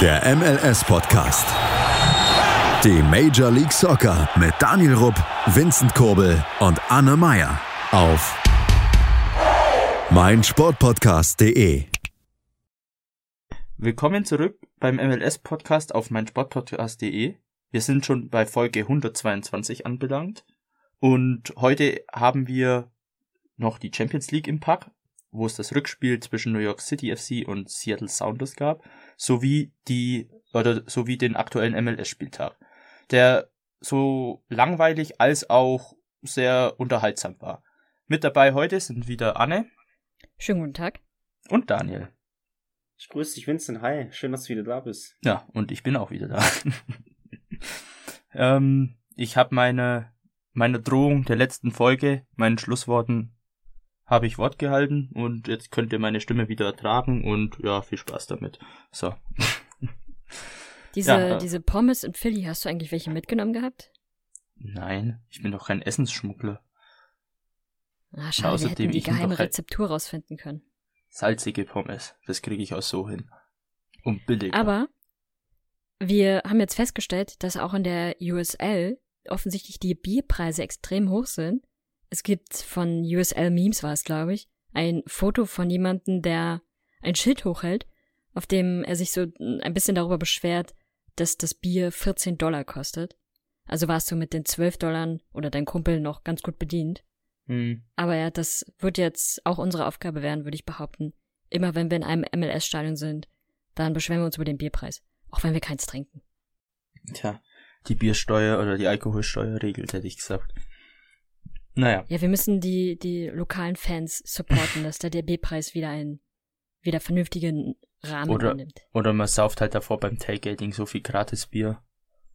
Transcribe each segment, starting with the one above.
Der MLS-Podcast. Die Major League Soccer mit Daniel Rupp, Vincent Kurbel und Anne Meyer auf meinsportpodcast.de. Willkommen zurück beim MLS-Podcast auf meinsportpodcast.de. Wir sind schon bei Folge 122 anbelangt und heute haben wir noch die Champions League im Pack, wo es das Rückspiel zwischen New York City FC und Seattle Sounders gab, sowie die oder sowie den aktuellen MLS-Spieltag, der so langweilig als auch sehr unterhaltsam war. Mit dabei heute sind wieder Anne. Schönen guten Tag. Und Daniel. Ich grüße dich, Vincent. Hi, schön, dass du wieder da bist. Ja, und ich bin auch wieder da. ähm, ich habe meine meine Drohung der letzten Folge, meinen Schlussworten habe ich Wort gehalten und jetzt könnt ihr meine Stimme wieder ertragen und ja, viel Spaß damit. So. Diese, ja, äh, diese Pommes in Philly, hast du eigentlich welche mitgenommen gehabt? Nein, ich bin doch kein Essensschmuggler. Ah, schade, Außerdem, wir hätten die geheime Rezeptur rausfinden können. Salzige Pommes, das kriege ich auch so hin. Und billig. Aber wir haben jetzt festgestellt, dass auch in der USL offensichtlich die Bierpreise extrem hoch sind es gibt von USL Memes war es, glaube ich, ein Foto von jemandem, der ein Schild hochhält, auf dem er sich so ein bisschen darüber beschwert, dass das Bier 14 Dollar kostet. Also warst du mit den 12 Dollar oder dein Kumpel noch ganz gut bedient. Mhm. Aber ja, das wird jetzt auch unsere Aufgabe werden, würde ich behaupten. Immer wenn wir in einem MLS-Stadion sind, dann beschweren wir uns über den Bierpreis. Auch wenn wir keins trinken. Tja, die Biersteuer oder die Alkoholsteuer regelt, hätte ich gesagt. Naja. Ja, wir müssen die, die lokalen Fans supporten, dass der DB-Preis wieder einen wieder vernünftigen Rahmen oder, nimmt. Oder man sauft halt davor beim Tailgating so viel gratis Bier,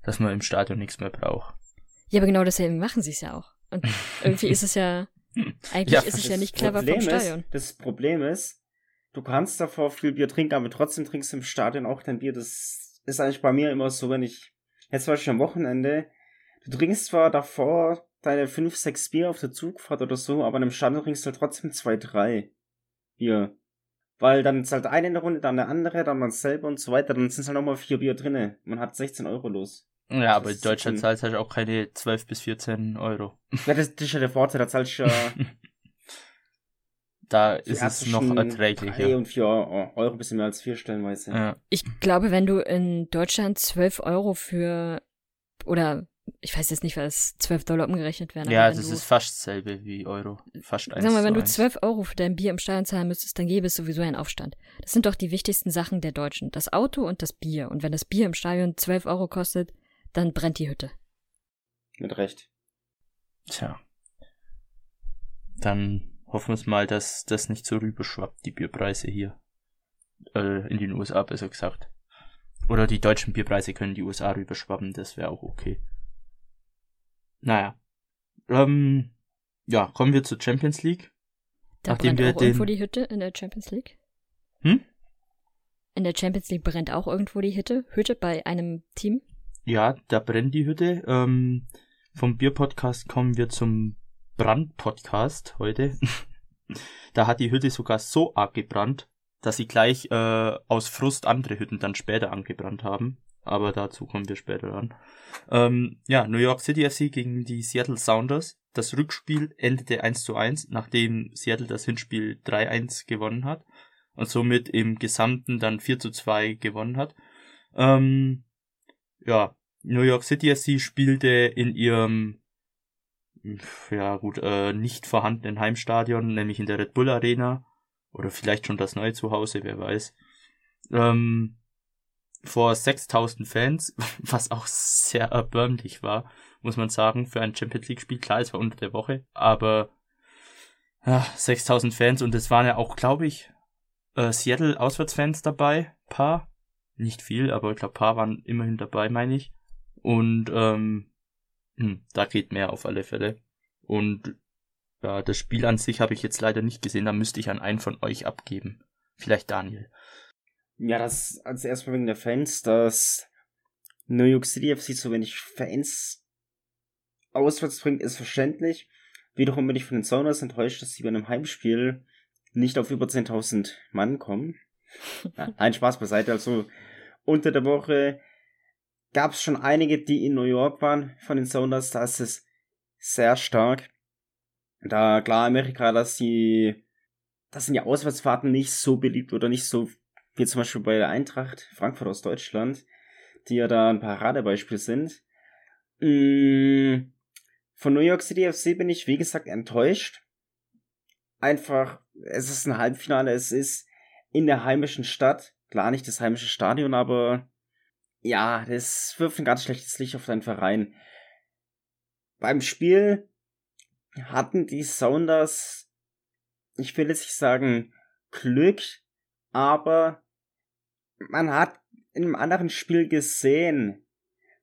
dass man im Stadion nichts mehr braucht. Ja, aber genau deswegen machen sie es ja auch. Und irgendwie ist es ja, eigentlich ja, ist es ja nicht clever Problem vom Stadion. Ist, das Problem ist, du kannst davor viel Bier trinken, aber trotzdem trinkst du im Stadion auch dein Bier. Das ist eigentlich bei mir immer so, wenn ich, jetzt war ich am Wochenende, du trinkst zwar davor deine 5, 6 Bier auf der Zugfahrt oder so, aber in einem Stand trinkst du halt trotzdem 2, 3 Bier. Weil dann zahlt eine in der Runde, dann eine andere, dann man selber und so weiter, dann sind halt nochmal 4 Bier drinne. Man hat 16 Euro los. Ja, aber in Deutschland zahlst du halt auch keine 12 bis 14 Euro. Ja, das, das ist ja der Vorteil, da zahlst du ja. da ist es noch erträglicher. 3 und 4 Euro, ein bisschen mehr als 4 stellenweise. Ja. Ich glaube, wenn du in Deutschland 12 Euro für oder ich weiß jetzt nicht, was 12 Dollar umgerechnet werden. Ja, das ist fast dasselbe wie Euro. Fast Sag mal, wenn du 12 Euro für dein Bier im Stadion zahlen müsstest, dann gäbe es sowieso einen Aufstand. Das sind doch die wichtigsten Sachen der Deutschen. Das Auto und das Bier. Und wenn das Bier im Stadion 12 Euro kostet, dann brennt die Hütte. Mit Recht. Tja. Dann hoffen wir es mal, dass das nicht so rüberschwappt, die Bierpreise hier. Äh, in den USA besser gesagt. Oder die deutschen Bierpreise können die USA rüberschwappen, das wäre auch okay. Naja. Ähm, ja, kommen wir zur Champions League. Da Nachdem brennt auch den... irgendwo die Hütte in der Champions League. Hm? In der Champions League brennt auch irgendwo die Hütte, Hütte bei einem Team. Ja, da brennt die Hütte. Ähm, vom Bierpodcast kommen wir zum Brandpodcast heute. da hat die Hütte sogar so arg gebrannt, dass sie gleich äh, aus Frust andere Hütten dann später angebrannt haben aber dazu kommen wir später an. Ähm, ja, New York City FC gegen die Seattle Sounders. Das Rückspiel endete 1 zu 1, nachdem Seattle das Hinspiel 3-1 gewonnen hat und somit im Gesamten dann 4 zu 2 gewonnen hat. Ähm, ja, New York City FC spielte in ihrem ja gut, äh, nicht vorhandenen Heimstadion, nämlich in der Red Bull Arena oder vielleicht schon das neue Zuhause, wer weiß. Ähm, vor 6000 Fans, was auch sehr erbärmlich war, muss man sagen, für ein Champions League Spiel. Klar, es war unter der Woche, aber ja, 6000 Fans und es waren ja auch, glaube ich, äh, Seattle Auswärtsfans dabei, paar, nicht viel, aber ich glaube, paar waren immerhin dabei, meine ich. Und ähm, hm, da geht mehr auf alle Fälle. Und ja, das Spiel an sich habe ich jetzt leider nicht gesehen, da müsste ich an einen von euch abgeben. Vielleicht Daniel. Ja, das als erstmal wegen der Fans, dass New York City FC so wenig Fans auswärts bringt, ist verständlich. Wiederum bin ich von den Sounders enttäuscht, dass sie bei einem Heimspiel nicht auf über 10.000 Mann kommen. Nein, Spaß beiseite. Also, unter der Woche gab es schon einige, die in New York waren von den Sounders. Da ist es sehr stark. Da klar Amerika, dass die, das sind ja Auswärtsfahrten nicht so beliebt oder nicht so wie zum Beispiel bei der Eintracht Frankfurt aus Deutschland, die ja da ein Paradebeispiel sind. Mm, von New York City FC bin ich, wie gesagt, enttäuscht. Einfach, es ist ein Halbfinale, es ist in der heimischen Stadt. Klar nicht das heimische Stadion, aber ja, das wirft ein ganz schlechtes Licht auf deinen Verein. Beim Spiel hatten die Sounders, ich will jetzt nicht sagen Glück, aber man hat in einem anderen Spiel gesehen,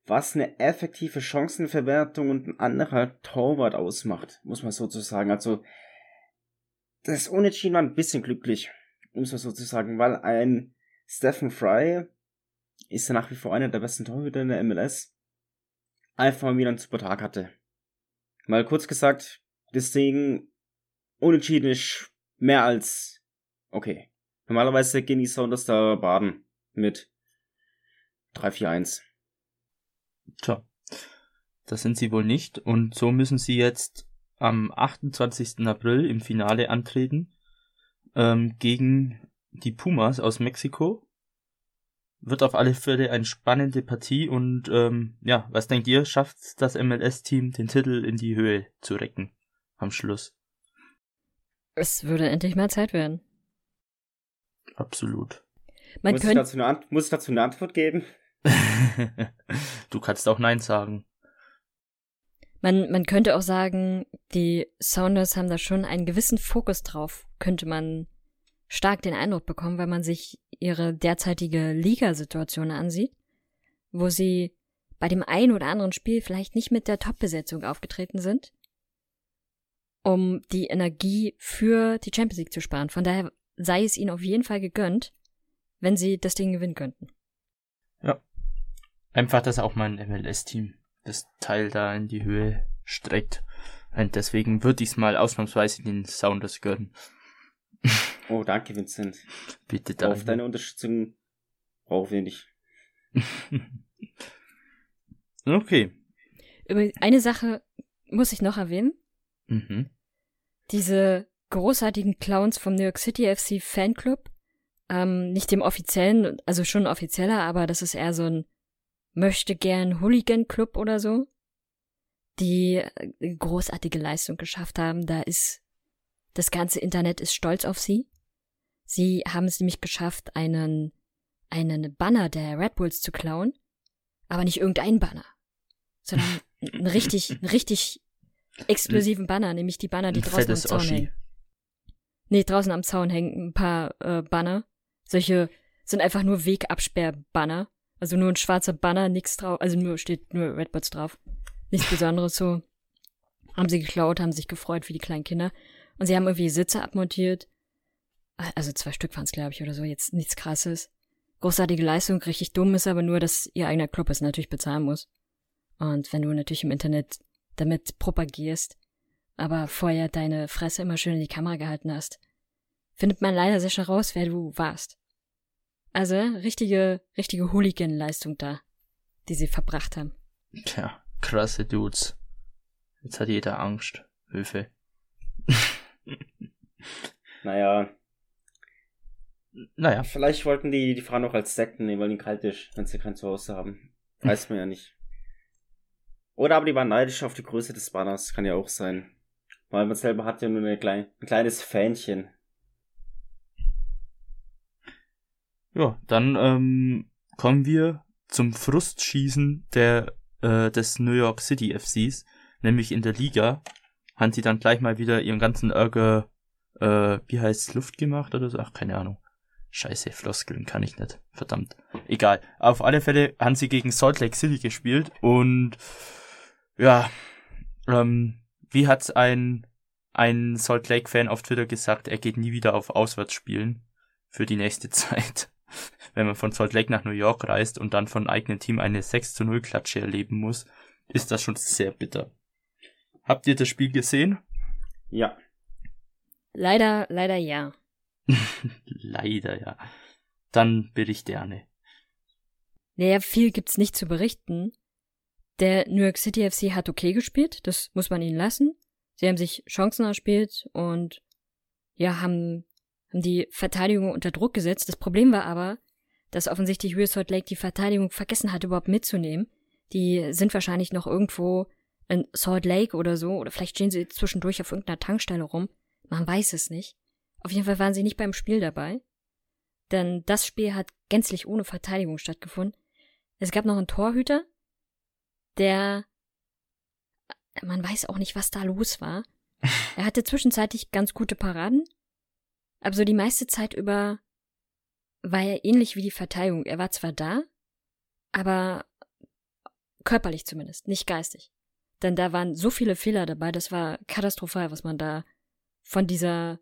was eine effektive Chancenverwertung und ein anderer Torwart ausmacht, muss man sozusagen. Also, das Unentschieden war ein bisschen glücklich, muss man sozusagen, weil ein Stephen Fry ist ja nach wie vor einer der besten Torhüter in der MLS, einfach mal wieder einen super Tag hatte. Mal kurz gesagt, deswegen unentschieden ist mehr als okay. Normalerweise gehen die Sounders da baden mit 3-4-1. Tja, das sind sie wohl nicht und so müssen sie jetzt am 28. April im Finale antreten ähm, gegen die Pumas aus Mexiko wird auf alle Fälle eine spannende Partie und ähm, ja, was denkt ihr, schafft das MLS-Team den Titel in die Höhe zu recken am Schluss? Es würde endlich mal Zeit werden. Absolut. Man muss, ich dazu eine, muss ich dazu eine Antwort geben? du kannst auch Nein sagen. Man, man könnte auch sagen, die Sounders haben da schon einen gewissen Fokus drauf, könnte man stark den Eindruck bekommen, wenn man sich ihre derzeitige Ligasituation ansieht, wo sie bei dem einen oder anderen Spiel vielleicht nicht mit der Top-Besetzung aufgetreten sind, um die Energie für die Champions League zu sparen. Von daher sei es ihnen auf jeden Fall gegönnt, wenn sie das Ding gewinnen könnten. Ja. Einfach, dass auch mein MLS-Team das Teil da in die Höhe streckt. Und deswegen würde ich es mal ausnahmsweise den Sounders gönnen. Oh, danke, Vincent. Bitte danke. Auf deine Unterstützung brauchen wir nicht. okay. Eine Sache muss ich noch erwähnen. Mhm. Diese großartigen Clowns vom New York City FC Fanclub, ähm, nicht dem offiziellen, also schon offizieller, aber das ist eher so ein möchte gern Hooligan Club oder so, die äh, großartige Leistung geschafft haben. Da ist das ganze Internet ist stolz auf sie. Sie haben es nämlich geschafft, einen, einen Banner der Red Bulls zu klauen, aber nicht irgendein Banner, sondern einen richtig, einen richtig exklusiven Banner, nämlich die Banner, die draußen am Zaun hängen. Nee, draußen am Zaun hängen ein paar äh, Banner. Solche sind einfach nur Wegabsperr-Banner. Also nur ein schwarzer Banner, nichts drauf, also nur steht nur Red Bulls drauf. Nichts Besonderes so. Haben sie geklaut, haben sich gefreut wie die kleinen Kinder. Und sie haben irgendwie Sitze abmontiert, also zwei Stück waren es, glaube ich, oder so, jetzt nichts krasses. Großartige Leistung, richtig dumm ist aber nur, dass ihr eigener Club es natürlich bezahlen muss. Und wenn du natürlich im Internet damit propagierst, aber vorher deine Fresse immer schön in die Kamera gehalten hast, findet man leider sehr schnell raus, wer du warst. Also, richtige, richtige Hooligan-Leistung da, die sie verbracht haben. Tja, krasse Dudes. Jetzt hat jeder Angst. Höfe. naja, naja. Vielleicht wollten die die Frauen noch als Sekten nehmen, weil die kalt ist, wenn sie kein Zuhause haben. Weiß man ja nicht. Oder aber die waren neidisch auf die Größe des Banners, kann ja auch sein. Weil man selber hat ja nur eine klein, ein kleines Fähnchen. Ja, dann ähm, kommen wir zum Frustschießen der, äh, des New York City FCs, nämlich in der Liga. Haben sie dann gleich mal wieder ihren ganzen Ärger, äh, wie heißt Luft gemacht oder so? Ach, keine Ahnung. Scheiße, Floskeln kann ich nicht. Verdammt. Egal. Auf alle Fälle haben sie gegen Salt Lake City gespielt und ja, ähm, wie hat ein, ein Salt Lake Fan auf Twitter gesagt, er geht nie wieder auf Auswärtsspielen für die nächste Zeit. Wenn man von Salt Lake nach New York reist und dann von eigenem Team eine 6 zu 0 Klatsche erleben muss, ist das schon sehr bitter. Habt ihr das Spiel gesehen? Ja. Leider, leider ja. Leider, ja. Dann berichte Anne. Naja, viel gibt's nicht zu berichten. Der New York City FC hat okay gespielt, das muss man ihnen lassen. Sie haben sich Chancen erspielt und ja, haben, haben die Verteidigung unter Druck gesetzt. Das Problem war aber, dass offensichtlich Real Salt Lake die Verteidigung vergessen hat, überhaupt mitzunehmen. Die sind wahrscheinlich noch irgendwo in Salt Lake oder so, oder vielleicht stehen sie zwischendurch auf irgendeiner Tankstelle rum. Man weiß es nicht. Auf jeden Fall waren sie nicht beim Spiel dabei. Denn das Spiel hat gänzlich ohne Verteidigung stattgefunden. Es gab noch einen Torhüter, der man weiß auch nicht, was da los war. Er hatte zwischenzeitlich ganz gute Paraden, aber so die meiste Zeit über war er ähnlich wie die Verteidigung. Er war zwar da, aber körperlich zumindest, nicht geistig. Denn da waren so viele Fehler dabei, das war katastrophal, was man da von dieser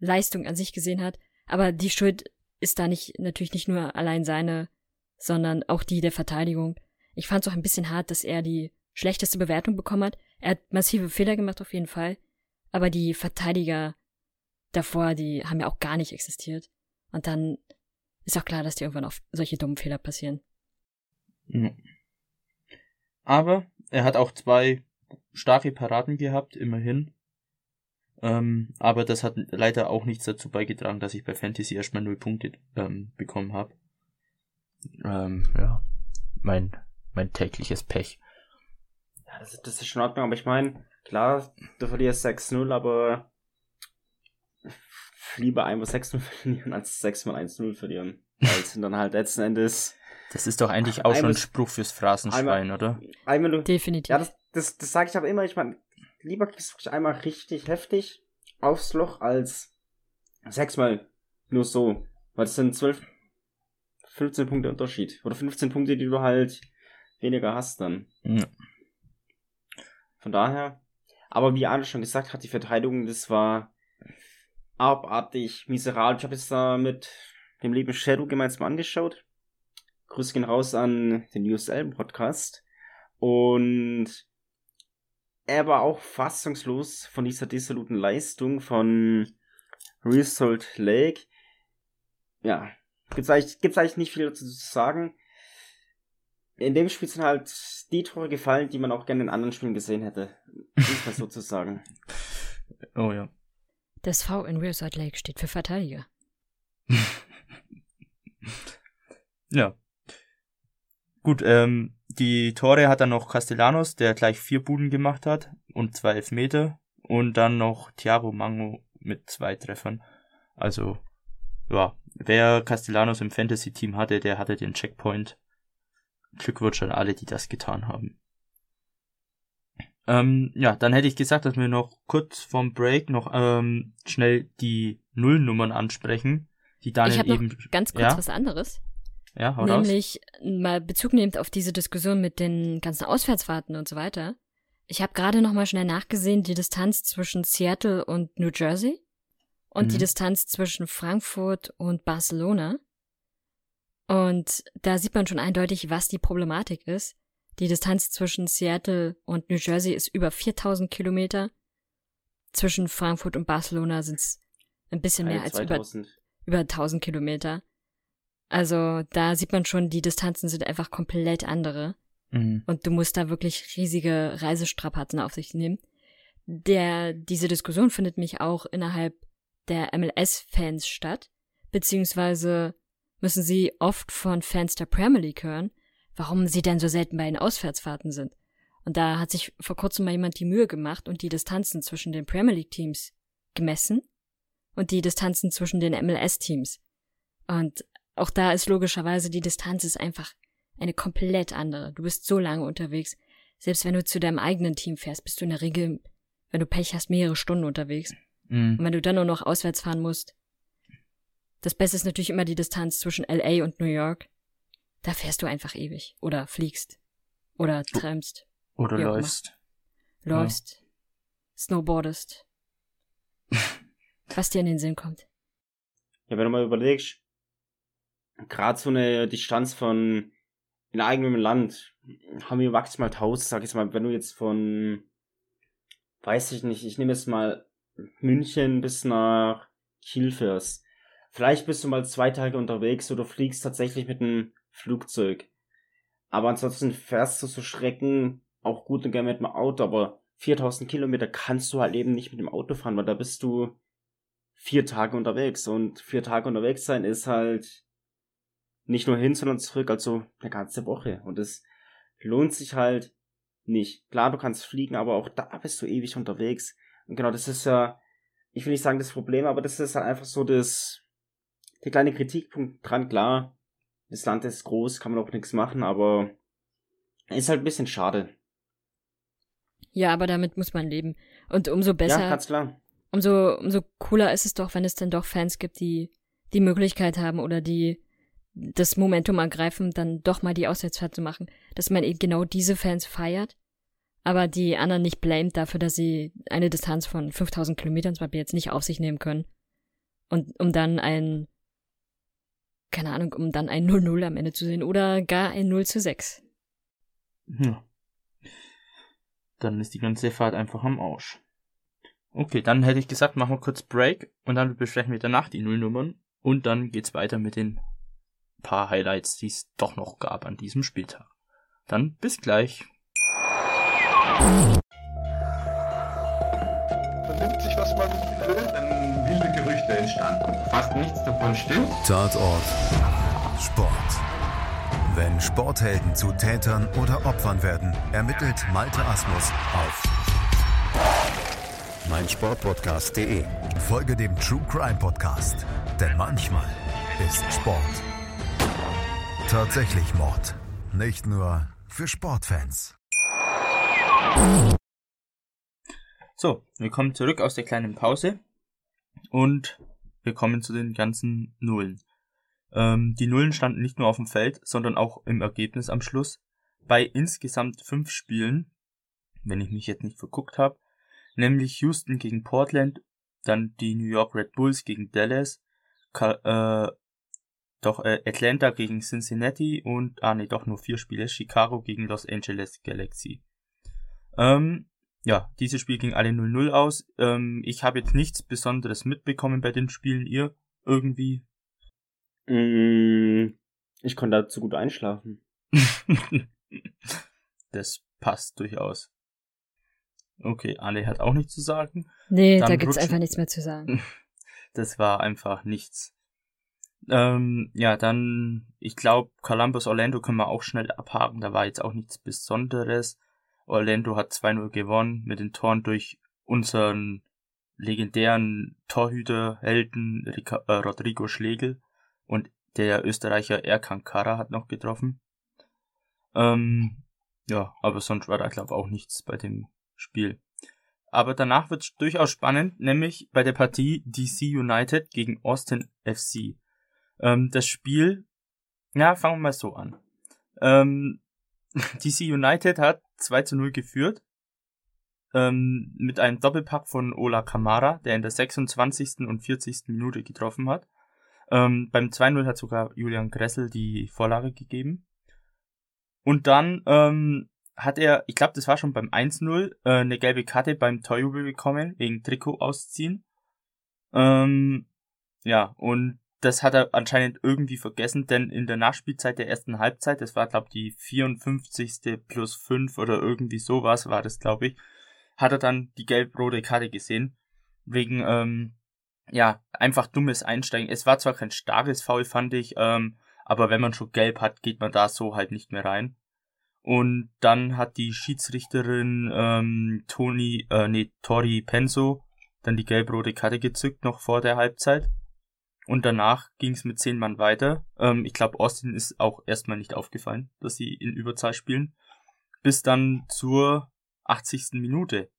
Leistung an sich gesehen hat. Aber die Schuld ist da nicht, natürlich nicht nur allein seine, sondern auch die der Verteidigung. Ich fand es auch ein bisschen hart, dass er die schlechteste Bewertung bekommen hat. Er hat massive Fehler gemacht auf jeden Fall. Aber die Verteidiger davor, die haben ja auch gar nicht existiert. Und dann ist auch klar, dass dir irgendwann auch solche dummen Fehler passieren. Aber er hat auch zwei starke Paraden gehabt, immerhin. Ähm, aber das hat leider auch nichts dazu beigetragen, dass ich bei Fantasy erstmal null Punkte ähm, bekommen habe. Ähm, ja, mein, mein tägliches Pech. Ja, das, das ist schon in Ordnung, aber ich meine, klar, du verlierst 6-0, aber lieber einmal 6-0 verlieren als 6 mal 1-0 verlieren. Weil es sind dann halt letzten Endes. Das ist doch eigentlich auch schon ein Spruch fürs Phrasenschwein, einmal, oder? Einmal du, Definitiv. Ja, das, das, das sage ich aber immer. Ich meine, lieber kriegst du einmal richtig heftig aufs Loch als sechsmal nur so. Weil das sind 12, 15 Punkte Unterschied. Oder 15 Punkte, die du halt weniger hast dann. Ja. Von daher. Aber wie Arne schon gesagt hat, die Verteidigung, das war abartig miserabel. Ich habe jetzt da mit dem lieben Shadow gemeinsam angeschaut. Grüße gehen raus an den USL-Podcast. Und er war auch fassungslos von dieser dissoluten Leistung von Real Salt Lake. Ja, gibt's eigentlich, gibt's eigentlich nicht viel dazu zu sagen. In dem Spiel sind halt die Tore gefallen, die man auch gerne in anderen Spielen gesehen hätte. Muss man sozusagen. Oh ja. Das V in Real Salt Lake steht für Verteidiger. Ja. Gut, ähm, die Tore hat dann noch Castellanos, der gleich vier Buden gemacht hat und zwei Elfmeter. Und dann noch Thiago Mango mit zwei Treffern. Also, ja, wer Castellanos im Fantasy-Team hatte, der hatte den Checkpoint. Glückwunsch an alle, die das getan haben. Ähm, ja, dann hätte ich gesagt, dass wir noch kurz vorm Break noch ähm, schnell die Nullnummern ansprechen, die habe eben. ganz kurz ja? was anderes. Ja, hau raus. Nämlich mal Bezug nehmend auf diese Diskussion mit den ganzen Auswärtsfahrten und so weiter. Ich habe gerade noch mal schnell nachgesehen, die Distanz zwischen Seattle und New Jersey und Mhm. die Distanz zwischen Frankfurt und Barcelona. Und da sieht man schon eindeutig, was die Problematik ist. Die Distanz zwischen Seattle und New Jersey ist über 4000 Kilometer. Zwischen Frankfurt und Barcelona sind es ein bisschen mehr als über 2000. über 1000 Kilometer. Also da sieht man schon, die Distanzen sind einfach komplett andere. Mhm. Und du musst da wirklich riesige Reisestrapazen auf sich nehmen. Der, diese Diskussion findet mich auch innerhalb der MLS-Fans statt. Beziehungsweise müssen sie oft von Fans der Premier League hören, warum sie denn so selten bei den Auswärtsfahrten sind. Und da hat sich vor kurzem mal jemand die Mühe gemacht und die Distanzen zwischen den Premier League Teams gemessen und die Distanzen zwischen den MLS-Teams. Und auch da ist logischerweise die Distanz ist einfach eine komplett andere. Du bist so lange unterwegs. Selbst wenn du zu deinem eigenen Team fährst, bist du in der Regel, wenn du Pech hast, mehrere Stunden unterwegs. Mhm. Und wenn du dann nur noch auswärts fahren musst. Das Beste ist natürlich immer die Distanz zwischen LA und New York. Da fährst du einfach ewig. Oder fliegst. Oder trampst. Oder läufst. Läufst. Snowboardest. Was dir in den Sinn kommt. Ja, wenn du mal überlegst, gerade so eine Distanz von in eigenem Land haben wir maximal 1000, sag ich mal, wenn du jetzt von, weiß ich nicht, ich nehme jetzt mal München bis nach Kiel fährst. Vielleicht bist du mal zwei Tage unterwegs oder fliegst tatsächlich mit einem Flugzeug. Aber ansonsten fährst du so Schrecken auch gut und gerne mit dem Auto, aber 4000 Kilometer kannst du halt eben nicht mit dem Auto fahren, weil da bist du vier Tage unterwegs und vier Tage unterwegs sein ist halt nicht nur hin, sondern zurück, also eine ganze Woche und es lohnt sich halt nicht. Klar, du kannst fliegen, aber auch da bist du ewig unterwegs und genau das ist ja, ich will nicht sagen das Problem, aber das ist halt einfach so das, der kleine Kritikpunkt dran, klar, das Land ist groß, kann man auch nichts machen, aber ist halt ein bisschen schade. Ja, aber damit muss man leben. Und umso besser. Ja, ganz klar. Umso, umso cooler ist es doch, wenn es dann doch Fans gibt, die die Möglichkeit haben oder die das Momentum ergreifen, dann doch mal die Auswärtsfahrt zu machen. Dass man eben genau diese Fans feiert, aber die anderen nicht blamet dafür, dass sie eine Distanz von 5000 Kilometern zum Beispiel jetzt nicht auf sich nehmen können. Und um dann ein, keine Ahnung, um dann ein 0-0 am Ende zu sehen oder gar ein 0 zu 6. Ja dann ist die ganze Fahrt einfach am Arsch. Okay, dann hätte ich gesagt, machen wir kurz Break und dann besprechen wir danach die Nullnummern und dann geht's weiter mit den paar Highlights, die es doch noch gab an diesem Spieltag. Dann bis gleich. Fast nichts davon stimmt. Tatort. Sport. Wenn Sporthelden zu Tätern oder Opfern werden, ermittelt Malte Asmus auf meinsportpodcast.de. Folge dem True Crime Podcast, denn manchmal ist Sport tatsächlich Mord. Nicht nur für Sportfans. So, wir kommen zurück aus der kleinen Pause und wir kommen zu den ganzen Nullen. Ähm, die Nullen standen nicht nur auf dem Feld, sondern auch im Ergebnis am Schluss. Bei insgesamt fünf Spielen, wenn ich mich jetzt nicht verguckt habe, nämlich Houston gegen Portland, dann die New York Red Bulls gegen Dallas, äh, doch äh, Atlanta gegen Cincinnati und, ah nee, doch nur vier Spiele, Chicago gegen Los Angeles Galaxy. Ähm, ja, diese Spiel ging alle 0-0 aus. Ähm, ich habe jetzt nichts Besonderes mitbekommen bei den Spielen. Ihr irgendwie? Mm, ich konnte dazu gut einschlafen. das passt durchaus. Okay, Ale hat auch nichts zu sagen. Nee, Dann da gibt's einfach nichts mehr zu sagen. Das war einfach nichts. Ähm, ja, dann, ich glaube, Columbus Orlando können wir auch schnell abhaken. Da war jetzt auch nichts Besonderes. Orlando hat 2-0 gewonnen mit den Toren durch unseren legendären Torhüter, Helden äh, Rodrigo Schlegel und der Österreicher Erkan Kara hat noch getroffen. Ähm, ja, aber sonst war da glaube auch nichts bei dem Spiel. Aber danach wird es durchaus spannend, nämlich bei der Partie DC United gegen Austin FC. Ähm, das Spiel, ja, fangen wir mal so an. Ähm, DC United hat 2 zu 0 geführt. Ähm, mit einem Doppelpack von Ola Kamara, der in der 26. und 40. Minute getroffen hat. Ähm, beim 2-0 hat sogar Julian Gressel die Vorlage gegeben. Und dann ähm, hat er, ich glaube, das war schon beim 1-0, äh, eine gelbe Karte beim Torjubel bekommen, wegen Trikot ausziehen. Ähm, ja, und das hat er anscheinend irgendwie vergessen, denn in der Nachspielzeit der ersten Halbzeit, das war, glaube ich, die 54. plus 5 oder irgendwie sowas war das, glaube ich, hat er dann die gelb-rote Karte gesehen, wegen ähm, ja, einfach dummes Einsteigen. Es war zwar kein starkes Foul, fand ich, ähm, aber wenn man schon gelb hat, geht man da so halt nicht mehr rein. Und dann hat die Schiedsrichterin ähm, Toni, äh, nee, Tori Penso dann die gelb-rote Karte gezückt, noch vor der Halbzeit. Und danach ging es mit zehn Mann weiter. Ähm, ich glaube, Austin ist auch erstmal nicht aufgefallen, dass sie in Überzahl spielen. Bis dann zur 80. Minute.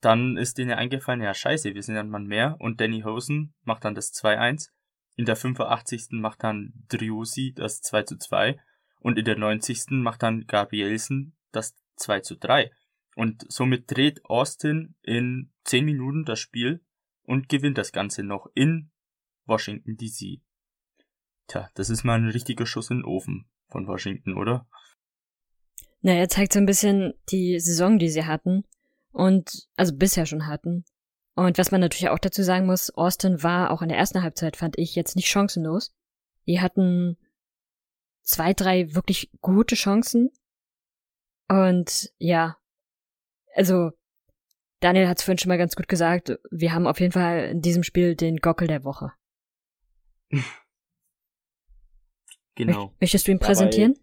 Dann ist denen eingefallen, ja scheiße, wir sind ein Mann mehr und Danny Hosen macht dann das 2-1. In der 85. macht dann Driussi das 2 2 und in der 90. macht dann Gabrielsen das 2 3. Und somit dreht Austin in 10 Minuten das Spiel und gewinnt das Ganze noch in Washington DC. Tja, das ist mal ein richtiger Schuss in den Ofen von Washington, oder? Naja, zeigt so ein bisschen die Saison, die sie hatten und also bisher schon hatten. Und was man natürlich auch dazu sagen muss, Austin war auch in der ersten Halbzeit, fand ich, jetzt nicht chancenlos. Die hatten zwei, drei wirklich gute Chancen. Und ja, also Daniel hat es vorhin schon mal ganz gut gesagt, wir haben auf jeden Fall in diesem Spiel den Gockel der Woche. Genau. Möchtest du ihn präsentieren?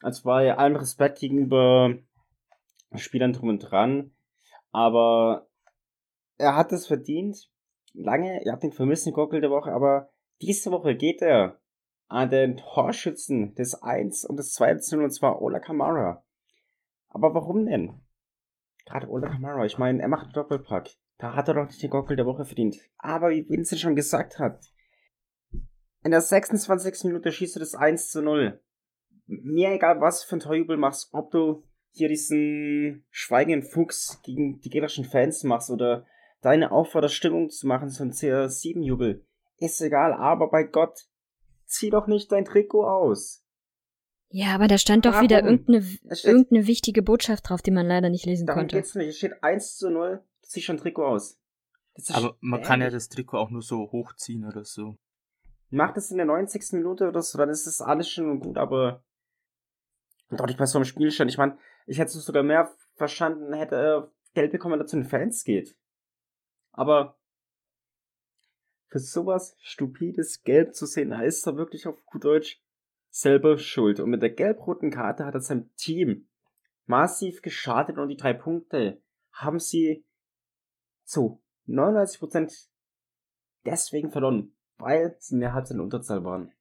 Also bei allem Respekt gegenüber Spielern drum und dran, aber er hat es verdient. Lange, ihr habt den vermissten Gockel der Woche, aber diese Woche geht er an den Torschützen des 1 und des 2 0 und zwar Ola Kamara. Aber warum denn? Gerade Ola Kamara, ich meine, er macht einen Doppelpack. Da hat er doch nicht den Gockel der Woche verdient. Aber wie Vincent schon gesagt hat, in der 26. Minute schießt du das 1 zu 0. Mir egal, was für ein Torjubel machst, ob du hier diesen schweigenden Fuchs gegen die gegnerischen Fans machst oder deine Aufforder Stimmung zu machen, so ein CR7-Jubel. Ist egal, aber bei Gott, zieh doch nicht dein Trikot aus. Ja, aber da stand doch Warum? wieder irgendeine, irgendeine wichtige Botschaft drauf, die man leider nicht lesen Darum konnte. geht's nicht. Es steht 1 zu 0, zieh schon Trikot aus. Aber man kann ja das Trikot auch nur so hochziehen oder so. Macht es in der 90. Minute oder so, dann ist das alles schon und gut, aber doch nicht bei so einem Spielstand. Ich meine, ich hätte es sogar mehr verstanden, hätte er Geld bekommen, wenn er zu den Fans geht. Aber für sowas stupides Gelb zu sehen, da ist er wirklich auf gut Deutsch selber schuld. Und mit der gelb-roten Karte hat er seinem Team massiv geschadet und die drei Punkte haben sie zu 99% deswegen verloren, weil in der Halbzeit in Unterzahl waren.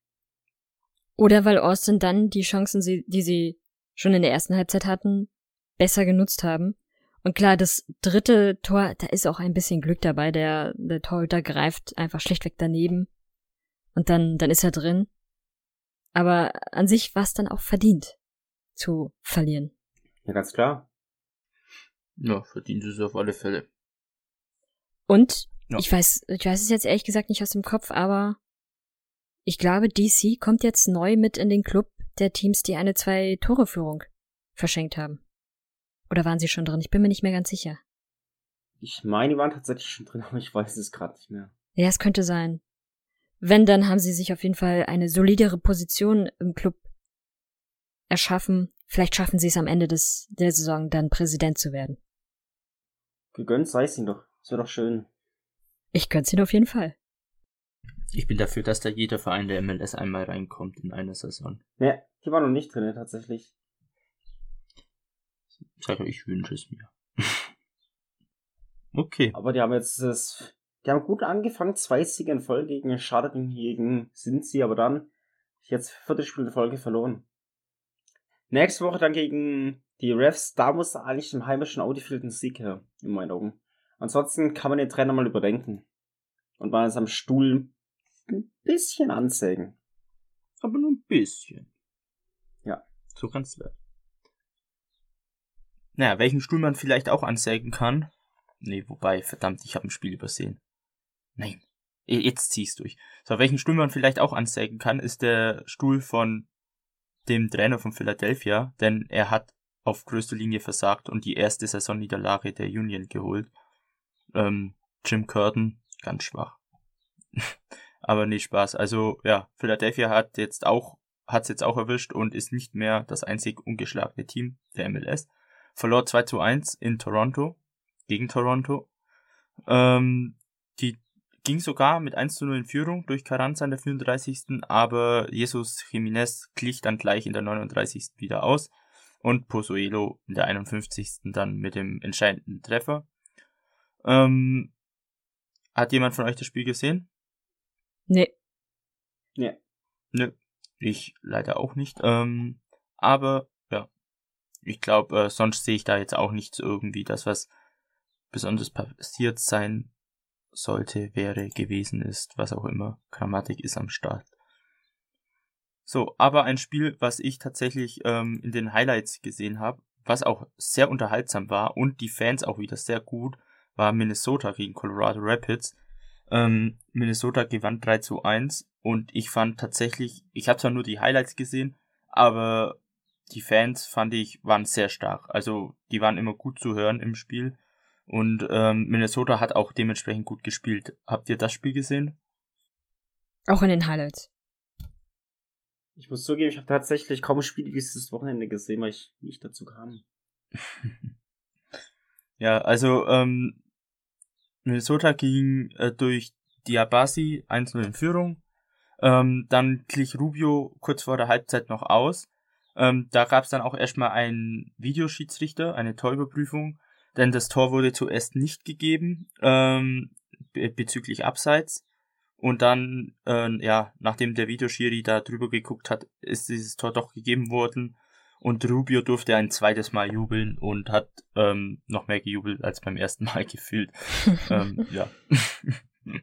Oder weil Austin dann die Chancen, die sie schon in der ersten Halbzeit hatten, besser genutzt haben. Und klar, das dritte Tor, da ist auch ein bisschen Glück dabei. Der, der Torhüter greift einfach schlichtweg daneben. Und dann, dann ist er drin. Aber an sich war es dann auch verdient, zu verlieren. Ja, ganz klar. Ja, verdient es auf alle Fälle. Und Ja. ich weiß, ich weiß es jetzt ehrlich gesagt nicht aus dem Kopf, aber ich glaube, DC kommt jetzt neu mit in den Club der Teams, die eine Zwei-Tore-Führung verschenkt haben. Oder waren sie schon drin? Ich bin mir nicht mehr ganz sicher. Ich meine, die waren tatsächlich schon drin, aber ich weiß es gerade nicht mehr. Ja, es könnte sein. Wenn, dann haben sie sich auf jeden Fall eine solidere Position im Club erschaffen. Vielleicht schaffen sie es am Ende des, der Saison dann Präsident zu werden. Gegönnt sei es ihnen doch. Das wäre doch schön. Ich gönn's ihnen auf jeden Fall. Ich bin dafür, dass da jeder Verein der MLS einmal reinkommt in einer Saison. Ne, die waren noch nicht drin, tatsächlich. Ich sage, ich wünsche es mir. okay. Aber die haben jetzt das. Die haben gut angefangen, zwei Siege in Folge gegen Schade gegen sind sie, aber dann jetzt vierte Spiel in Folge verloren. Nächste Woche dann gegen die Refs, da muss eigentlich im heimischen Audi-Field ein Sieg her, in meinen Augen. Ansonsten kann man den Trainer mal überdenken. Und mal am Stuhl ein bisschen anzeigen. Aber nur ein bisschen. Ja. So kann's werden. Naja, welchen Stuhl man vielleicht auch ansägen kann. Nee, wobei, verdammt, ich habe ein Spiel übersehen. Nein. Jetzt zieh's durch. So, welchen Stuhl man vielleicht auch ansägen kann, ist der Stuhl von dem Trainer von Philadelphia, denn er hat auf größter Linie versagt und die erste Saisonniederlage der Union geholt. Ähm, Jim Curtin, ganz schwach. Aber nee, Spaß. Also, ja, Philadelphia hat jetzt auch, hat's jetzt auch erwischt und ist nicht mehr das einzig ungeschlagene Team der MLS. Verlor 2 zu 1 in Toronto, gegen Toronto. Ähm, die ging sogar mit 1 zu 0 in Führung durch Carranza in der 34. Aber Jesus Jimenez glich dann gleich in der 39. wieder aus und Pozuelo in der 51. dann mit dem entscheidenden Treffer. Ähm, hat jemand von euch das Spiel gesehen? Nee. Ja. Nö, ich leider auch nicht. Ähm, aber ja, ich glaube, äh, sonst sehe ich da jetzt auch nichts irgendwie, das was besonders passiert sein sollte, wäre, gewesen ist, was auch immer. Grammatik ist am Start. So, aber ein Spiel, was ich tatsächlich ähm, in den Highlights gesehen habe, was auch sehr unterhaltsam war und die Fans auch wieder sehr gut, war Minnesota gegen Colorado Rapids. Ähm, Minnesota gewann 3 zu 1 und ich fand tatsächlich, ich habe zwar nur die Highlights gesehen, aber die Fans fand ich waren sehr stark. Also die waren immer gut zu hören im Spiel und ähm, Minnesota hat auch dementsprechend gut gespielt. Habt ihr das Spiel gesehen? Auch in den Highlights. Ich muss zugeben, ich habe tatsächlich kaum Spiele dieses Wochenende gesehen, weil ich nicht dazu kam. ja, also ähm, Minnesota ging äh, durch Diabasi 1-0 in Führung. Ähm, dann glich Rubio kurz vor der Halbzeit noch aus. Ähm, da gab es dann auch erstmal einen Videoschiedsrichter, eine Torüberprüfung, denn das Tor wurde zuerst nicht gegeben ähm, be bezüglich Abseits. Und dann, äh, ja, nachdem der Videoschiri da drüber geguckt hat, ist dieses Tor doch gegeben worden. Und Rubio durfte ein zweites Mal jubeln und hat ähm, noch mehr gejubelt als beim ersten Mal gefühlt. ähm, ja.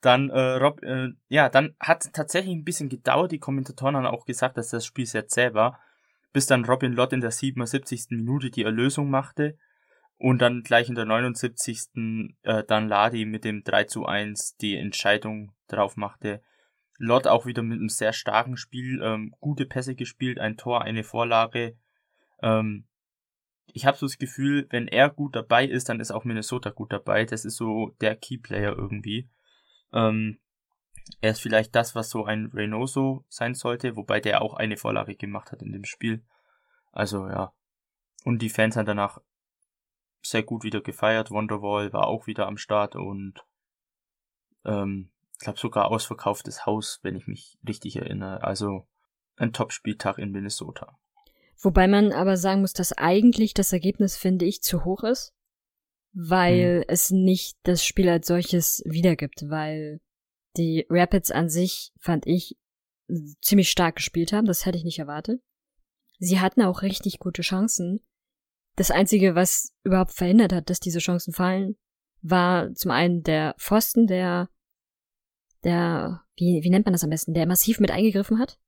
dann, äh, Rob, äh, ja, dann hat tatsächlich ein bisschen gedauert. Die Kommentatoren haben auch gesagt, dass das Spiel sehr zäh war. Bis dann Robin Lott in der 77. Minute die Erlösung machte. Und dann gleich in der 79. Äh, dann Ladi mit dem 3 zu 1 die Entscheidung drauf machte. Lott auch wieder mit einem sehr starken Spiel, ähm, gute Pässe gespielt, ein Tor, eine Vorlage. Ähm, ich habe so das Gefühl, wenn er gut dabei ist, dann ist auch Minnesota gut dabei. Das ist so der Keyplayer irgendwie. Ähm, er ist vielleicht das, was so ein Reynoso sein sollte, wobei der auch eine Vorlage gemacht hat in dem Spiel. Also ja. Und die Fans haben danach sehr gut wieder gefeiert. Wonderwall war auch wieder am Start und ähm, glaube sogar ausverkauftes Haus, wenn ich mich richtig erinnere. Also ein Top-Spieltag in Minnesota. Wobei man aber sagen muss, dass eigentlich das Ergebnis, finde ich, zu hoch ist, weil hm. es nicht das Spiel als solches wiedergibt, weil die Rapids an sich, fand ich, ziemlich stark gespielt haben. Das hätte ich nicht erwartet. Sie hatten auch richtig gute Chancen. Das Einzige, was überhaupt verhindert hat, dass diese Chancen fallen, war zum einen der Pfosten, der der, wie, wie nennt man das am besten, der massiv mit eingegriffen hat.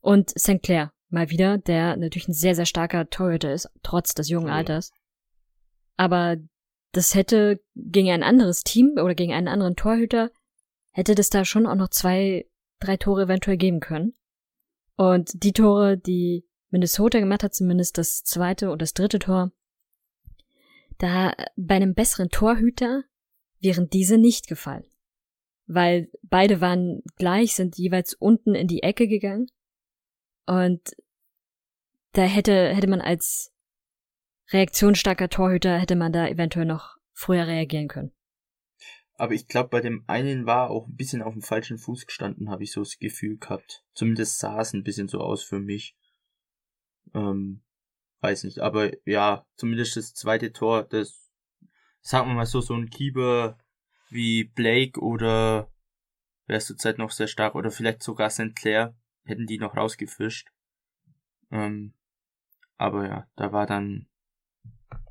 Und St. Clair, mal wieder, der natürlich ein sehr, sehr starker Torhüter ist, trotz des jungen Alters. Aber das hätte gegen ein anderes Team oder gegen einen anderen Torhüter, hätte das da schon auch noch zwei, drei Tore eventuell geben können. Und die Tore, die Minnesota gemacht hat, zumindest das zweite und das dritte Tor, da bei einem besseren Torhüter wären diese nicht gefallen weil beide waren gleich, sind jeweils unten in die Ecke gegangen. Und da hätte, hätte man als reaktionsstarker Torhüter, hätte man da eventuell noch früher reagieren können. Aber ich glaube, bei dem einen war auch ein bisschen auf dem falschen Fuß gestanden, habe ich so das Gefühl gehabt. Zumindest sah es ein bisschen so aus für mich. Ähm, weiß nicht, aber ja, zumindest das zweite Tor, das, sagen wir mal so, so ein Keeper wie Blake oder wer ist zurzeit noch sehr stark oder vielleicht sogar St. Clair hätten die noch rausgefischt. Ähm, aber ja, da war dann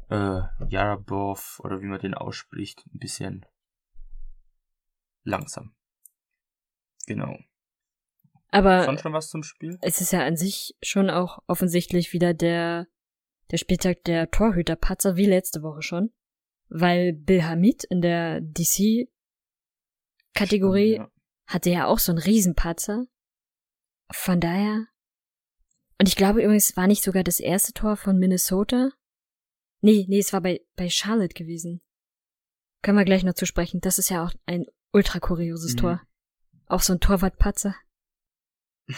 äh, Yarabov oder wie man den ausspricht, ein bisschen langsam. Genau. Aber Sonst schon was zum Spiel? Es ist ja an sich schon auch offensichtlich wieder der der Spieltag der Torhüterpatzer wie letzte Woche schon weil Bill Hamid in der DC-Kategorie ja. hatte ja auch so einen Riesenpatzer. Von daher. Und ich glaube übrigens, war nicht sogar das erste Tor von Minnesota? Nee, nee, es war bei, bei Charlotte gewesen. Können wir gleich noch zu sprechen. Das ist ja auch ein ultra kurioses mhm. Tor. Auch so ein Torwartpatzer.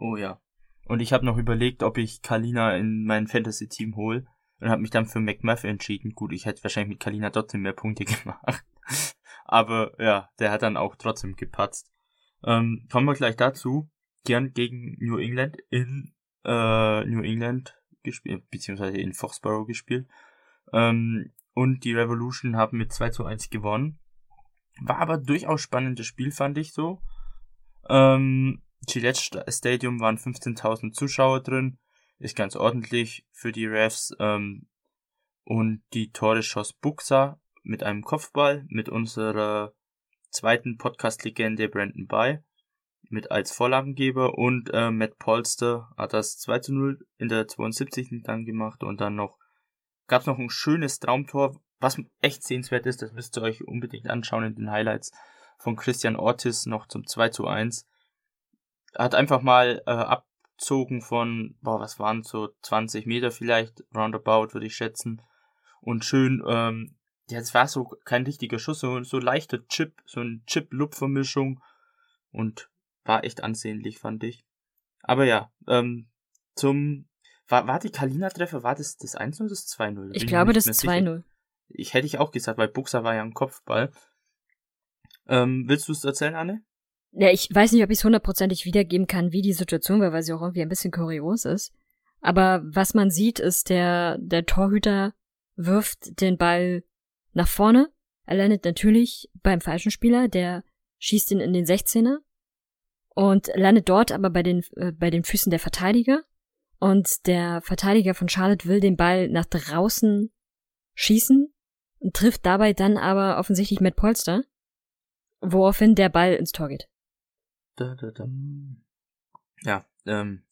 Oh ja. Und ich habe noch überlegt, ob ich Kalina in mein Fantasy-Team hole und habe mich dann für McMuff entschieden. Gut, ich hätte wahrscheinlich mit Kalina trotzdem mehr Punkte gemacht. Aber ja, der hat dann auch trotzdem gepatzt. Ähm, kommen wir gleich dazu. Gern gegen New England in äh, New England gespielt, beziehungsweise in Foxborough gespielt. Ähm, und die Revolution haben mit 2 zu 1 gewonnen. War aber durchaus spannendes Spiel, fand ich so. Ähm, Gillette Stadium waren 15.000 Zuschauer drin ist ganz ordentlich für die Refs. Ähm, und die Tore schoss Buxa mit einem Kopfball mit unserer zweiten Podcast-Legende Brandon Bay mit als Vorlagengeber und äh, Matt Polster hat das 2 zu 0 in der 72. dann gemacht und dann noch gab es noch ein schönes Traumtor, was echt sehenswert ist, das müsst ihr euch unbedingt anschauen in den Highlights von Christian Ortiz noch zum 2 zu 1. Hat einfach mal äh, ab abgezogen von, boah, was waren so 20 Meter vielleicht, roundabout würde ich schätzen. Und schön, ähm, es war so kein richtiger Schuss, so, so leichter Chip, so ein Chip-Lupfer-Mischung und war echt ansehnlich, fand ich. Aber ja, ähm, zum, war, war die Kalina-Treffer, war das das 1-0 oder das 2-0? Ich glaube, das 2-0. Ich hätte ich auch gesagt, weil Buxer war ja ein Kopfball. Ähm, willst du es erzählen, Anne? Ja, ich weiß nicht, ob ich es hundertprozentig wiedergeben kann, wie die Situation war, weil sie auch irgendwie ein bisschen kurios ist. Aber was man sieht, ist, der, der Torhüter wirft den Ball nach vorne. Er landet natürlich beim falschen Spieler, der schießt ihn in den 16er und landet dort aber bei den, äh, bei den Füßen der Verteidiger. Und der Verteidiger von Charlotte will den Ball nach draußen schießen und trifft dabei dann aber offensichtlich Matt Polster, woraufhin der Ball ins Tor geht. Da, da, da. Ja, ähm,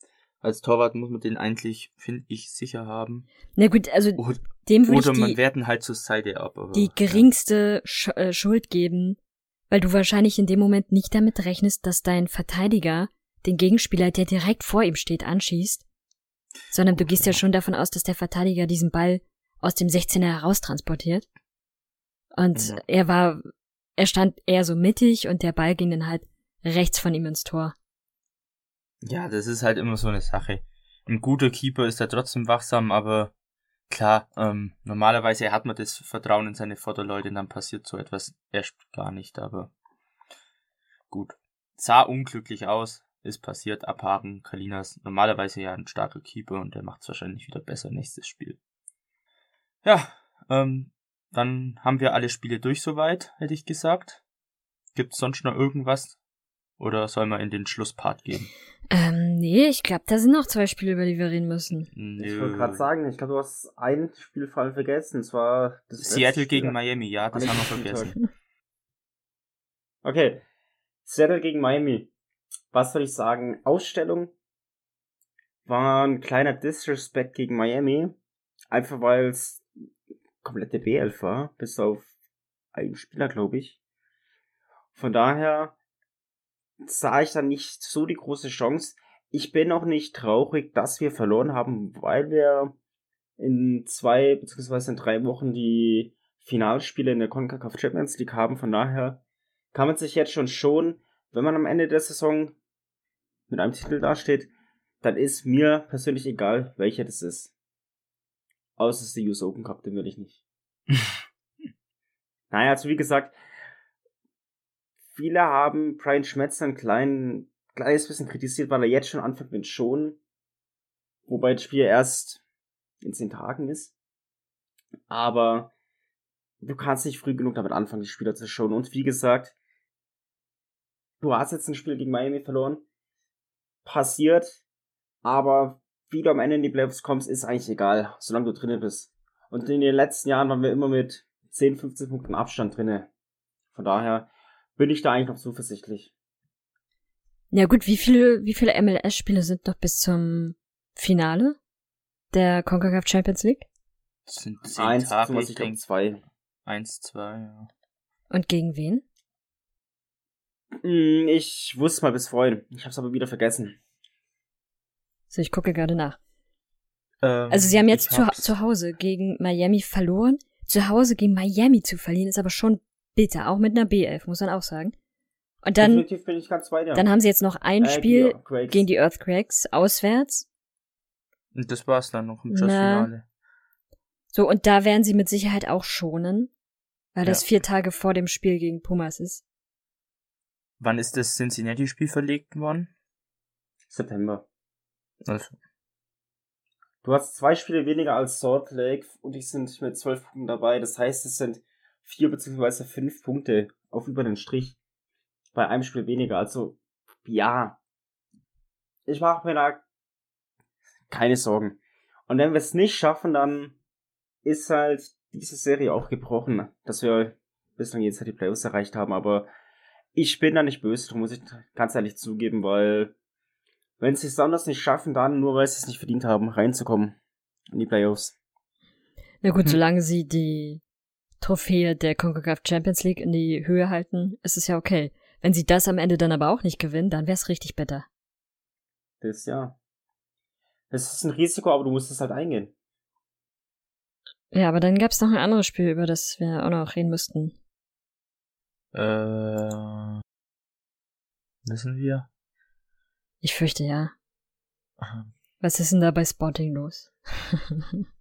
als Torwart muss man den eigentlich, finde ich, sicher haben. Na gut, also Oder, dem würde oder ich man die, werten halt zur Seite ab. Aber, die geringste Sch äh, Schuld geben, weil du wahrscheinlich in dem Moment nicht damit rechnest, dass dein Verteidiger den Gegenspieler, der direkt vor ihm steht, anschießt, sondern du gehst ja ja. schon davon aus, dass der Verteidiger diesen Ball aus dem 16er heraustransportiert. Und Ja. er war, er stand eher so mittig und der Ball ging dann halt rechts von ihm ins Tor. Ja, das ist halt immer so eine Sache. Ein guter Keeper ist da trotzdem wachsam, aber klar, ähm, normalerweise hat man das Vertrauen in seine Vorderleute, dann passiert so etwas erst gar nicht, aber gut. Sah unglücklich aus, ist passiert, abhaken, Kalinas normalerweise ja ein starker Keeper und der macht es wahrscheinlich wieder besser nächstes Spiel. Ja, ähm, dann haben wir alle Spiele durch soweit, hätte ich gesagt. Gibt's sonst noch irgendwas? Oder soll man in den Schlusspart gehen? Ähm, nee, ich glaube, da sind noch zwei Spiele, über die wir reden müssen. Ich wollte gerade sagen, ich glaube, du hast ein Spiel vor allem vergessen, und zwar das Seattle gegen Miami, ja, das haben wir vergessen. Okay. Seattle gegen Miami. Was soll ich sagen? Ausstellung war ein kleiner Disrespect gegen Miami. Einfach weil es komplette B11 war. Bis auf einen Spieler, glaube ich. Von daher sah ich da nicht so die große Chance. Ich bin auch nicht traurig, dass wir verloren haben, weil wir in zwei beziehungsweise in drei Wochen die Finalspiele in der CONCACAF Champions League haben. Von daher kann man sich jetzt schon schon, wenn man am Ende der Saison mit einem Titel dasteht, dann ist mir persönlich egal, welcher das ist. Außer es ist der US Open Cup, den will ich nicht. naja, also wie gesagt, viele haben Brian Schmetzer ein klein, kleines bisschen kritisiert, weil er jetzt schon anfängt mit schon. Wobei das Spiel erst in zehn Tagen ist. Aber du kannst nicht früh genug damit anfangen, die Spieler zu schonen. Und wie gesagt, du hast jetzt ein Spiel gegen Miami verloren. Passiert. Aber wie du am Ende in die Playoffs kommst, ist eigentlich egal, solange du drinnen bist. Und in den letzten Jahren waren wir immer mit 10, 15 Punkten Abstand drinne. Von daher bin ich da eigentlich noch zuversichtlich. Ja gut, wie viele, wie viele MLS-Spiele sind noch bis zum Finale der CONCACAF Champions League? Das sind zehn Eins, Tage, beziehungsweise ich denke. zwei. Eins, zwei, ja. Und gegen wen? Hm, Ich wusste mal bis vorhin. Ich hab's aber wieder vergessen. So, ich gucke gerade nach. Ähm, Also sie haben jetzt zu, zu Hause gegen Miami verloren. Zu Hause gegen Miami zu verlieren ist aber schon bitter, auch mit einer B11, muss man auch sagen. Und dann, Definitiv bin ich ganz bei dir. dann haben sie jetzt noch ein Äh, Spiel die gegen die Earthquakes auswärts. Und das war's dann noch im Na. Finale. So, und da werden sie mit Sicherheit auch schonen, weil das Ja. vier Tage vor dem Spiel gegen Pumas ist. Wann ist das Cincinnati-Spiel verlegt worden? September. Also, Du hast zwei Spiele weniger als Salt Lake und die sind mit zwölf Punkten dabei. Das heißt, es sind vier beziehungsweise fünf Punkte auf über den Strich. Bei einem Spiel weniger. Also, ja. Ich mache mir da keine Sorgen. Und wenn wir es nicht schaffen, dann ist halt diese Serie auch gebrochen, dass wir bislang jetzt halt die Playoffs erreicht haben. Aber ich bin da nicht böse, darum muss ich ganz ehrlich zugeben, weil wenn sie es besonders nicht schaffen, dann nur weil sie es nicht verdient haben, reinzukommen in die Playoffs. Na gut, Hm. solange sie die Trophäe der CONCACAF Champions League in die Höhe halten, ist es ja okay. Wenn sie das am Ende dann aber auch nicht gewinnen, dann wär's richtig bitter. Das ja. Das ist ein Risiko, aber du musst es halt eingehen. Ja, aber dann gab's noch ein anderes Spiel, über das wir auch noch reden müssten. äh, wissen wir? Ich fürchte ja. Was ist denn da bei Sporting los?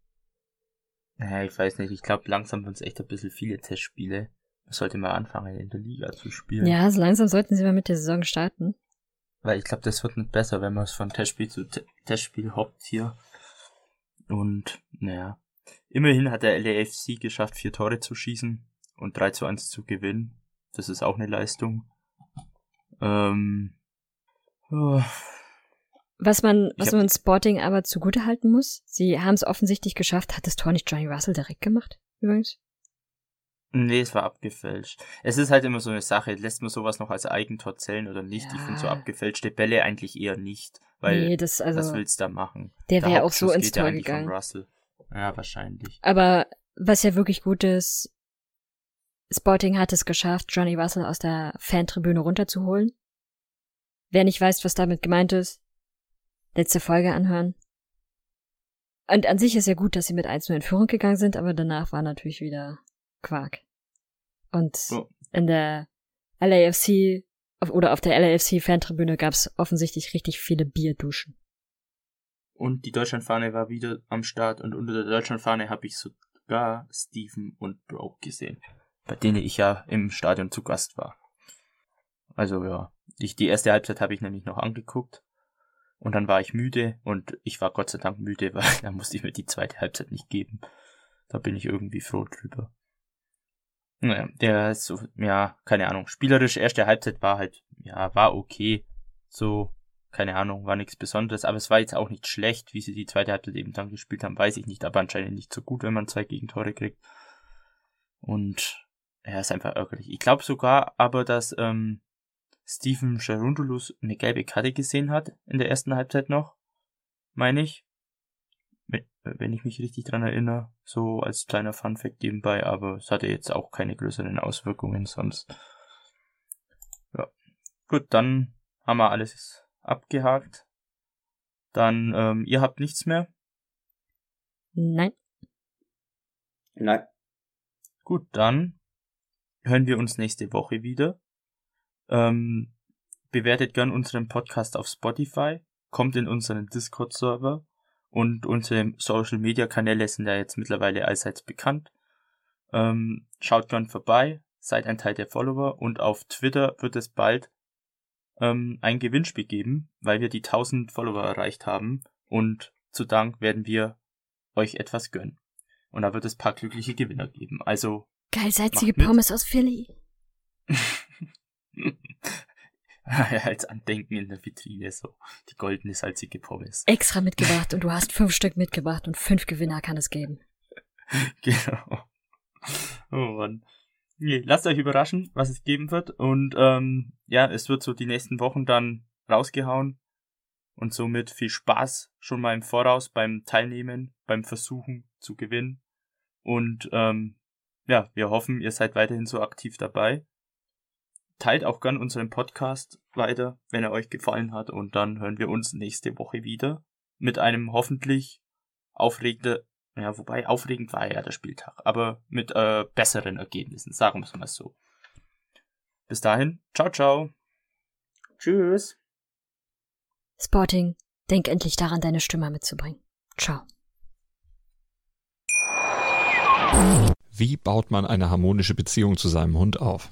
Naja, ich weiß nicht. Ich glaube, langsam sind es echt ein bisschen viele Testspiele. Man sollte mal anfangen, in der Liga zu spielen. ja, so langsam sollten sie mal mit der Saison starten. Weil ich glaube, das wird nicht besser, wenn man es von Testspiel zu T Testspiel hoppt hier. Und, naja. Immerhin hat der LAFC geschafft, vier Tore zu schießen und 3 zu 1 zu gewinnen. Das ist auch eine Leistung. Ähm, oh, Was man, was man Sporting aber zugute halten muss, sie haben es offensichtlich geschafft. Hat das Tor nicht Johnny Russell direkt gemacht? Übrigens. nee, es war abgefälscht. Es ist halt immer so eine Sache, lässt man sowas noch als Eigentor zählen oder nicht? Ich finde so Ja. abgefälschte Bälle eigentlich eher nicht, weil nee, das, also, was willst du da machen? der wäre auch so ins ja Tor gegangen. Russell. Ja, wahrscheinlich. Aber was ja wirklich gut ist, Sporting hat es geschafft, Johnny Russell aus der Fantribüne runterzuholen. Wer nicht weiß, was damit gemeint ist, letzte Folge anhören. Und an sich ist ja gut, dass sie mit 1 in Führung gegangen sind, aber danach war natürlich wieder Quark. Und So. in der LAFC auf, oder auf der LAFC Fantribüne gab es offensichtlich richtig viele Bierduschen. Und die Deutschlandfahne war wieder am Start und unter der Deutschlandfahne habe ich sogar Steven und Broke gesehen, bei denen ich ja im Stadion zu Gast war. Also ja, ich, die erste Halbzeit habe ich nämlich noch angeguckt und dann war ich müde und ich war Gott sei Dank müde, weil dann musste ich mir die zweite Halbzeit nicht geben. Da bin ich irgendwie froh drüber. Naja, der ist so, ja, keine Ahnung. Spielerisch erste Halbzeit war halt, ja, war okay. So, keine Ahnung, war nichts Besonderes, aber es war jetzt auch nicht schlecht, wie sie die zweite Halbzeit eben dann gespielt haben, weiß ich nicht, aber anscheinend nicht so gut, wenn man zwei Gegentore kriegt. Und ja, ist einfach ärgerlich. Ich glaube sogar aber, dass ähm, Steven Cherundulus eine gelbe Karte gesehen hat in der ersten Halbzeit noch, meine ich. Wenn- Wenn ich mich richtig dran erinnere, so als kleiner Funfact nebenbei, aber es hatte jetzt auch keine größeren Auswirkungen sonst. Ja. Gut, dann haben wir alles abgehakt. Dann, ähm, ihr habt nichts mehr. Nein. Nein. Gut, dann hören wir uns nächste Woche wieder. Ähm, bewertet gern unseren Podcast auf Spotify, kommt in unseren Discord-Server und unsere Social-Media-Kanäle sind ja jetzt mittlerweile allseits bekannt. Ähm, schaut gern vorbei, seid ein Teil der Follower und auf Twitter wird es bald ähm, ein Gewinnspiel geben, weil wir die 1000 Follower erreicht haben und zu Dank werden wir euch etwas gönnen. Und da wird es paar glückliche Gewinner geben. Also Geil, salzige. Pommes aus Philly. als Andenken in der Vitrine so die goldene salzige Pommes. Extra mitgebracht und du hast fünf Stück mitgebracht und fünf Gewinner kann es geben. genau. Oh Mann. Nee, lasst euch überraschen, was es geben wird. Und ähm, ja, es wird so die nächsten Wochen dann rausgehauen. Und somit viel Spaß schon mal im Voraus beim Teilnehmen, beim Versuchen zu gewinnen. Und ähm, ja, wir hoffen, ihr seid weiterhin so aktiv dabei. Teilt auch gern unseren Podcast weiter, wenn er euch gefallen hat. Und dann hören wir uns nächste Woche wieder mit einem hoffentlich aufregenden ja, wobei aufregend war ja der Spieltag, aber mit äh, besseren Ergebnissen, sagen wir es mal so. Bis dahin, ciao, ciao. Tschüss. Sporting, denk endlich daran, deine Stimme mitzubringen. Ciao. Wie baut man eine harmonische Beziehung zu seinem Hund auf?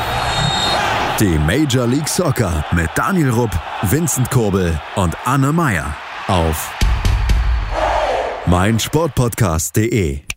Die Major League Soccer mit Daniel Rupp, Vincent Kurbel und Anne Meyer auf meinsportpodcast.de.